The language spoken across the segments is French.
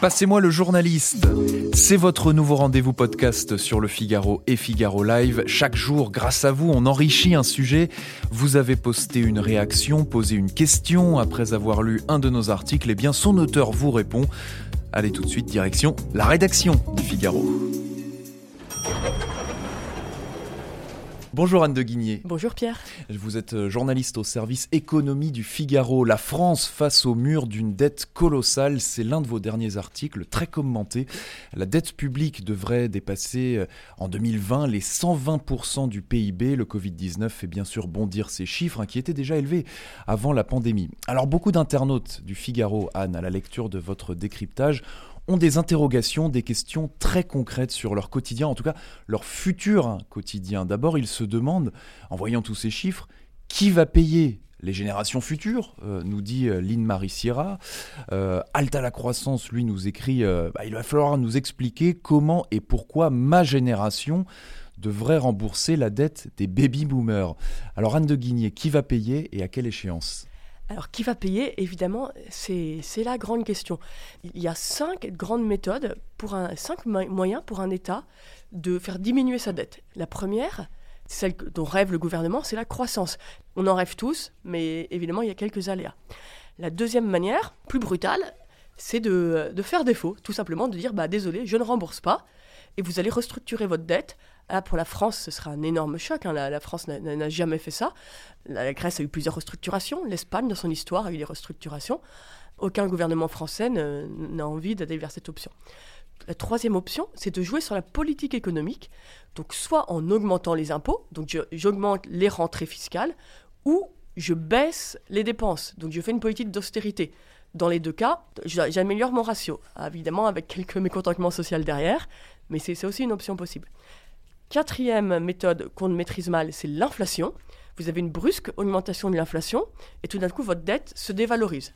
Passez-moi le journaliste. C'est votre nouveau rendez-vous podcast sur le Figaro et Figaro Live. Chaque jour, grâce à vous, on enrichit un sujet. Vous avez posté une réaction, posé une question après avoir lu un de nos articles. Eh bien, son auteur vous répond. Allez tout de suite, direction la rédaction du Figaro. Bonjour Anne de Guigné. Bonjour Pierre. Vous êtes euh, journaliste au service économie du Figaro. La France face au mur d'une dette colossale, c'est l'un de vos derniers articles très commentés. La dette publique devrait dépasser euh, en 2020 les 120% du PIB. Le Covid-19 fait bien sûr bondir ces chiffres hein, qui étaient déjà élevés avant la pandémie. Alors beaucoup d'internautes du Figaro, Anne, à la lecture de votre décryptage, ont des interrogations, des questions très concrètes sur leur quotidien, en tout cas leur futur quotidien. D'abord, ils se demandent, en voyant tous ces chiffres, qui va payer les générations futures, euh, nous dit euh, Lynn Marie Sierra. Euh, Alta la croissance, lui, nous écrit bah, il va falloir nous expliquer comment et pourquoi ma génération devrait rembourser la dette des baby boomers. Alors, Anne de Guigné, qui va payer et à quelle échéance? Alors, qui va payer Évidemment, c'est la grande question. Il y a cinq grandes méthodes, pour un, cinq moyens pour un État de faire diminuer sa dette. La première, celle dont rêve le gouvernement, c'est la croissance. On en rêve tous, mais évidemment, il y a quelques aléas. La deuxième manière, plus brutale, c'est de, de, faire défaut, tout simplement de dire bah, désolé, je ne rembourse pas, et vous allez restructurer votre dette Là, pour la France, ce sera un énorme choc. Hein. La, France n'a jamais fait ça. La, Grèce a eu plusieurs restructurations. L'Espagne, dans son histoire, a eu des restructurations. Aucun gouvernement français n'a envie d'aller vers cette option. La troisième option, c'est de jouer sur la politique économique. Donc, soit en augmentant les impôts, donc j'augmente les rentrées fiscales, ou je baisse les dépenses. Donc, je fais une politique d'austérité. Dans les deux cas, j'améliore mon ratio, évidemment avec quelques mécontentements sociaux derrière, mais c'est aussi une option possible. Quatrième méthode qu'on maîtrise mal, c'est l'inflation. Vous avez une brusque augmentation de l'inflation et tout d'un coup, votre dette se dévalorise.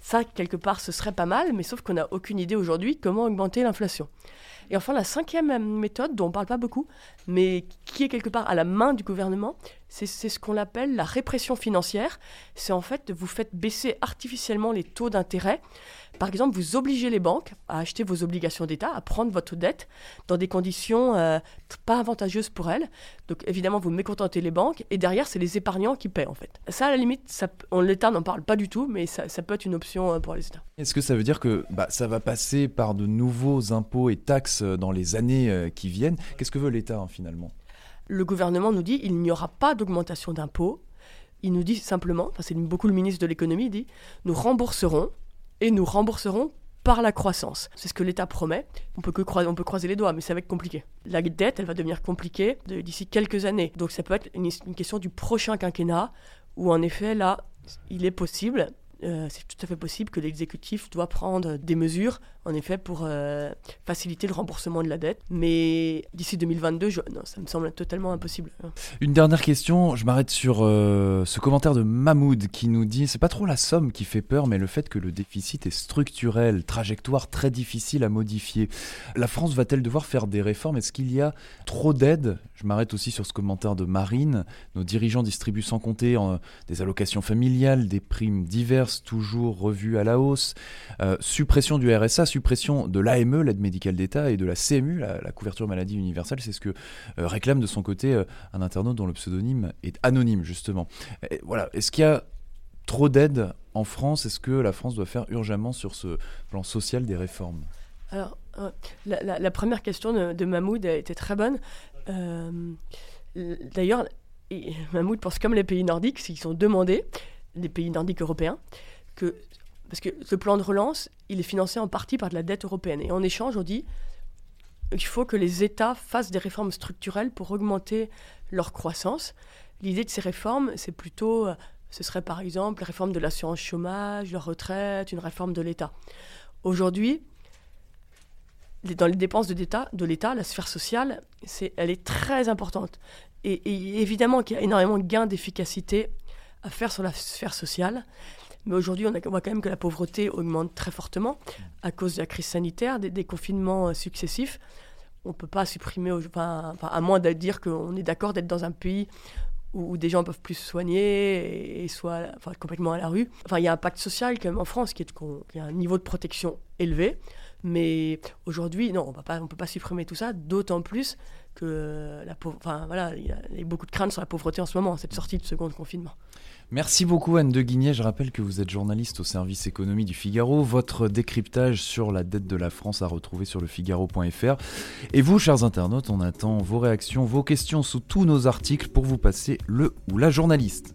Ça, quelque part, ce serait pas mal, mais sauf qu'on n'a aucune idée aujourd'hui comment augmenter l'inflation. Et enfin, la cinquième méthode, dont on ne parle pas beaucoup, mais qui est quelque part à la main du gouvernement, c'est ce qu'on appelle la répression financière. C'est en fait, vous faites baisser artificiellement les taux d'intérêt par exemple, vous obligez les banques à acheter vos obligations d'État, à prendre votre dette dans des conditions euh, pas avantageuses pour elles. Donc évidemment, vous mécontentez les banques et derrière, c'est les épargnants qui paient en fait. Ça, à la limite, l'État n'en parle pas du tout, mais ça, peut être une option euh, pour les États. Est-ce que ça veut dire que bah, ça va passer par de nouveaux impôts et taxes euh, dans les années qui viennent? Qu'est-ce que veut l'État hein, finalement? Le gouvernement nous dit il n'y aura pas d'augmentation d'impôts. Il nous dit simplement, enfin, c'est beaucoup le ministre de l'économie, dit nous rembourserons et nous rembourserons par la croissance. C'est ce que l'État promet. On peut, que croiser, les doigts, mais ça va être compliqué. La dette, elle va devenir compliquée d'ici quelques années. Donc ça peut être une, une question du prochain quinquennat, où en effet, là, il est possible euh, c'est tout à fait possible que l'exécutif doit prendre des mesures, en effet, pour euh, faciliter le remboursement de la dette. Mais d'ici 2022, non, ça me semble totalement impossible. Une dernière question, je m'arrête sur euh, ce commentaire de Mahmoud qui nous dit c'est pas trop la somme qui fait peur, mais le fait que le déficit est structurel, trajectoire très difficile à modifier. La France va-t-elle devoir faire des réformes? Est-ce qu'il y a trop d'aides Je m'arrête aussi sur ce commentaire de Marine. Nos dirigeants distribuent sans compter des allocations familiales, des primes diverses toujours revue à la hausse, euh, suppression du RSA, suppression de l'AME, l'aide médicale d'État, et de la CMU, la, couverture maladie universelle. C'est ce que euh, réclame de son côté euh, un internaute dont le pseudonyme est anonyme, justement. voilà. Est-ce qu'il y a trop d'aides en France? Est-ce que la France doit faire urgemment sur ce plan social des réformes? Alors, la, première question de, de, Mahmoud été très bonne. D'ailleurs, Mahmoud pense comme les pays nordiques, s'ils sont demandés des pays nordiques européens, parce que ce plan de relance, il est financé en partie par de la dette européenne. Et en échange, on dit qu'il faut que les États fassent des réformes structurelles pour augmenter leur croissance. L'idée de ces réformes, c'est plutôt, ce serait par exemple la réforme de l'assurance chômage, la retraite, une réforme de l'État. Aujourd'hui, dans les dépenses de l'État, la sphère sociale, elle est très importante. Et, et évidemment qu'il y a énormément de gains d'efficacité à faire sur la sphère sociale. Mais aujourd'hui, on, voit quand même que la pauvreté augmente très fortement à cause de la crise sanitaire, des, confinements euh, successifs. On ne peut pas supprimer, enfin, à moins de dire qu'on est d'accord d'être dans un pays où, des gens peuvent plus se soigner et, enfin, complètement à la rue. Enfin, il y a un pacte social quand même en France qui est qui a un niveau de protection élevé. Mais aujourd'hui, non, on ne peut pas supprimer tout ça, d'autant plus que la enfin, voilà, il y a beaucoup de craintes sur la pauvreté en ce moment, cette sortie de second confinement. Merci beaucoup Anne de Guignet. Je rappelle que vous êtes journaliste au service économie du Figaro. Votre décryptage sur la dette de la France à retrouver sur le Figaro.fr. Et vous, chers internautes, on attend vos réactions, vos questions sous tous nos articles pour vous passer le ou la journaliste.